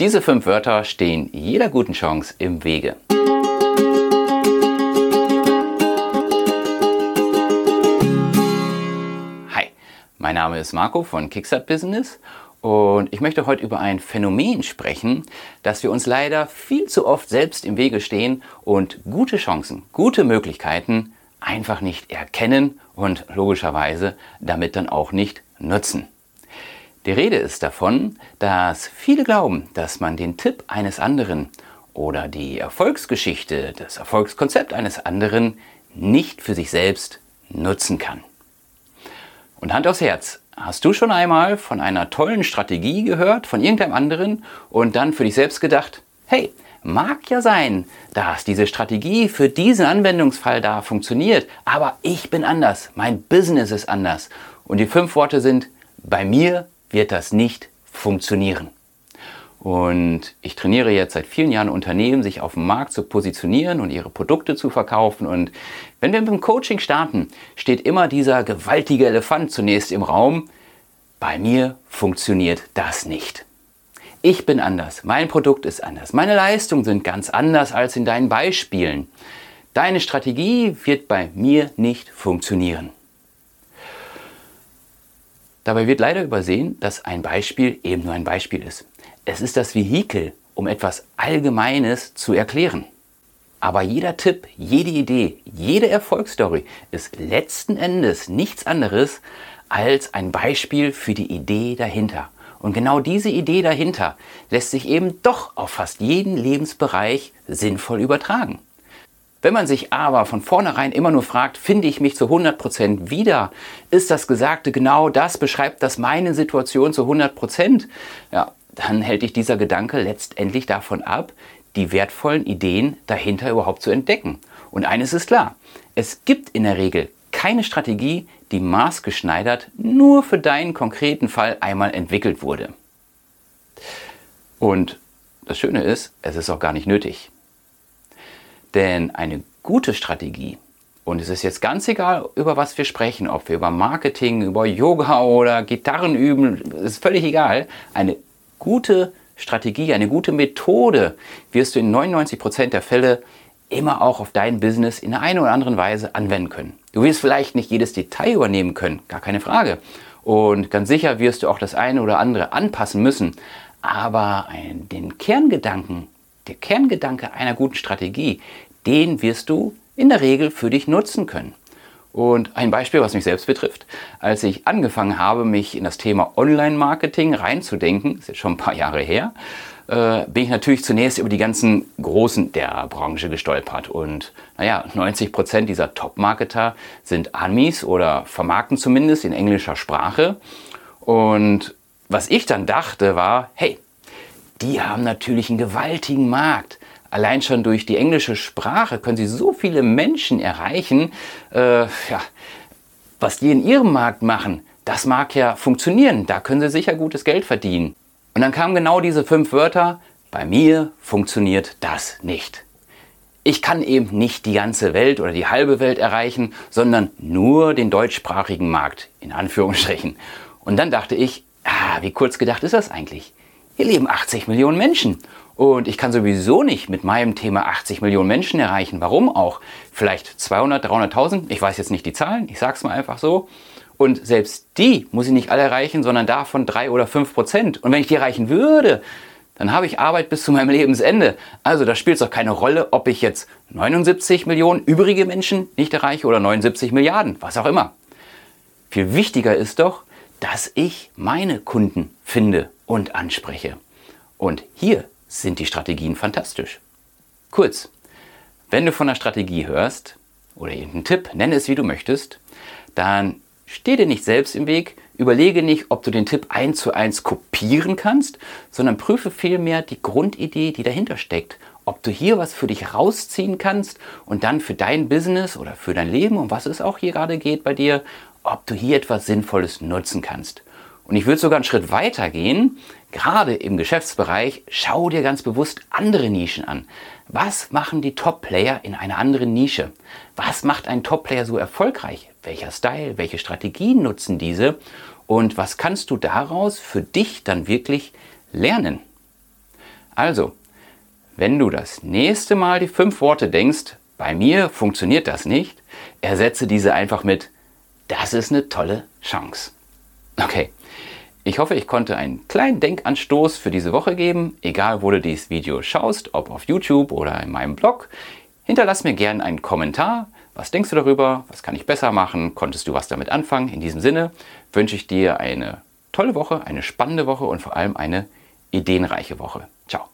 Diese fünf Wörter stehen jeder guten Chance im Wege. Hi, mein Name ist Marco von Kickstart Business und ich möchte heute über ein Phänomen sprechen, dass wir uns leider viel zu oft selbst im Wege stehen und gute Chancen, gute Möglichkeiten einfach nicht erkennen und logischerweise damit dann auch nicht nutzen. Die Rede ist davon, dass viele glauben, dass man den Tipp eines anderen oder die Erfolgsgeschichte, das Erfolgskonzept eines anderen nicht für sich selbst nutzen kann. Und Hand aufs Herz, hast du schon einmal von einer tollen Strategie gehört, von irgendeinem anderen und dann für dich selbst gedacht, hey, mag ja sein, dass diese Strategie für diesen Anwendungsfall da funktioniert, aber ich bin anders, mein Business ist anders. Und die fünf Worte sind, bei mir wird das nicht funktionieren. Und ich trainiere jetzt seit vielen Jahren Unternehmen, sich auf dem Markt zu positionieren und ihre Produkte zu verkaufen. Und wenn wir mit dem Coaching starten, steht immer dieser gewaltige Elefant zunächst im Raum. Bei mir funktioniert das nicht. Ich bin anders, mein Produkt ist anders, meine Leistungen sind ganz anders als in deinen Beispielen. Deine Strategie wird bei mir nicht funktionieren. Dabei wird leider übersehen, dass ein Beispiel eben nur ein Beispiel ist. Es ist das Vehikel, um etwas Allgemeines zu erklären. Aber jeder Tipp, jede Idee, jede Erfolgsstory ist letzten Endes nichts anderes als ein Beispiel für die Idee dahinter. Und genau diese Idee dahinter lässt sich eben doch auf fast jeden Lebensbereich sinnvoll übertragen. Wenn man sich aber von vornherein immer nur fragt, finde ich mich zu 100% wieder? Ist das Gesagte genau das? Beschreibt das meine Situation zu 100%? Ja, dann hält dich dieser Gedanke letztendlich davon ab, die wertvollen Ideen dahinter überhaupt zu entdecken. Und eines ist klar, es gibt in der Regel keine Strategie, die maßgeschneidert nur für deinen konkreten Fall einmal entwickelt wurde. Und das Schöne ist, es ist auch gar nicht nötig. Denn eine gute Strategie, und es ist jetzt ganz egal, über was wir sprechen, ob wir über Marketing, über Yoga oder Gitarren üben, ist völlig egal. Eine gute Strategie, eine gute Methode wirst du in 99 Prozent der Fälle immer auch auf dein Business in einer oder anderen Weise anwenden können. Du wirst vielleicht nicht jedes Detail übernehmen können, gar keine Frage. Und ganz sicher wirst du auch das eine oder andere anpassen müssen. Aber den Kerngedanken, der Kerngedanke einer guten Strategie, den wirst du in der Regel für dich nutzen können. Und ein Beispiel, was mich selbst betrifft. Als ich angefangen habe, mich in das Thema Online-Marketing reinzudenken, ist jetzt schon ein paar Jahre her, äh, bin ich natürlich zunächst über die ganzen Großen der Branche gestolpert. Und naja, 90 Prozent dieser Top-Marketer sind Amis oder vermarkten zumindest in englischer Sprache. Und was ich dann dachte war, hey, die haben natürlich einen gewaltigen Markt. Allein schon durch die englische Sprache können sie so viele Menschen erreichen. Äh, ja, was die in ihrem Markt machen, das mag ja funktionieren. Da können sie sicher gutes Geld verdienen. Und dann kamen genau diese fünf Wörter. Bei mir funktioniert das nicht. Ich kann eben nicht die ganze Welt oder die halbe Welt erreichen, sondern nur den deutschsprachigen Markt, in Anführungsstrichen. Und dann dachte ich, ah, wie kurz gedacht ist das eigentlich? Hier leben 80 Millionen Menschen. Und ich kann sowieso nicht mit meinem Thema 80 Millionen Menschen erreichen. Warum auch? Vielleicht 200, 300.000? Ich weiß jetzt nicht die Zahlen. Ich sage es mal einfach so. Und selbst die muss ich nicht alle erreichen, sondern davon drei oder fünf Prozent. Und wenn ich die erreichen würde, dann habe ich Arbeit bis zu meinem Lebensende. Also da spielt es doch keine Rolle, ob ich jetzt 79 Millionen übrige Menschen nicht erreiche oder 79 Milliarden, was auch immer. Viel wichtiger ist doch, dass ich meine Kunden finde und anspreche. Und hier sind die Strategien fantastisch. Kurz, wenn du von einer Strategie hörst oder irgendeinen Tipp, nenne es wie du möchtest, dann steh dir nicht selbst im Weg, überlege nicht, ob du den Tipp eins zu eins kopieren kannst, sondern prüfe vielmehr die Grundidee, die dahinter steckt. Ob du hier was für dich rausziehen kannst und dann für dein Business oder für dein Leben, um was es auch hier gerade geht bei dir, ob du hier etwas Sinnvolles nutzen kannst. Und ich würde sogar einen Schritt weiter gehen. Gerade im Geschäftsbereich, schau dir ganz bewusst andere Nischen an. Was machen die Top-Player in einer anderen Nische? Was macht ein Top-Player so erfolgreich? Welcher Style, welche Strategien nutzen diese? Und was kannst du daraus für dich dann wirklich lernen? Also, wenn du das nächste Mal die fünf Worte denkst, bei mir funktioniert das nicht, ersetze diese einfach mit, das ist eine tolle Chance. Okay, ich hoffe, ich konnte einen kleinen Denkanstoß für diese Woche geben, egal wo du dieses Video schaust, ob auf YouTube oder in meinem Blog. Hinterlass mir gerne einen Kommentar. Was denkst du darüber? Was kann ich besser machen? Konntest du was damit anfangen? In diesem Sinne wünsche ich dir eine tolle Woche, eine spannende Woche und vor allem eine ideenreiche Woche. Ciao.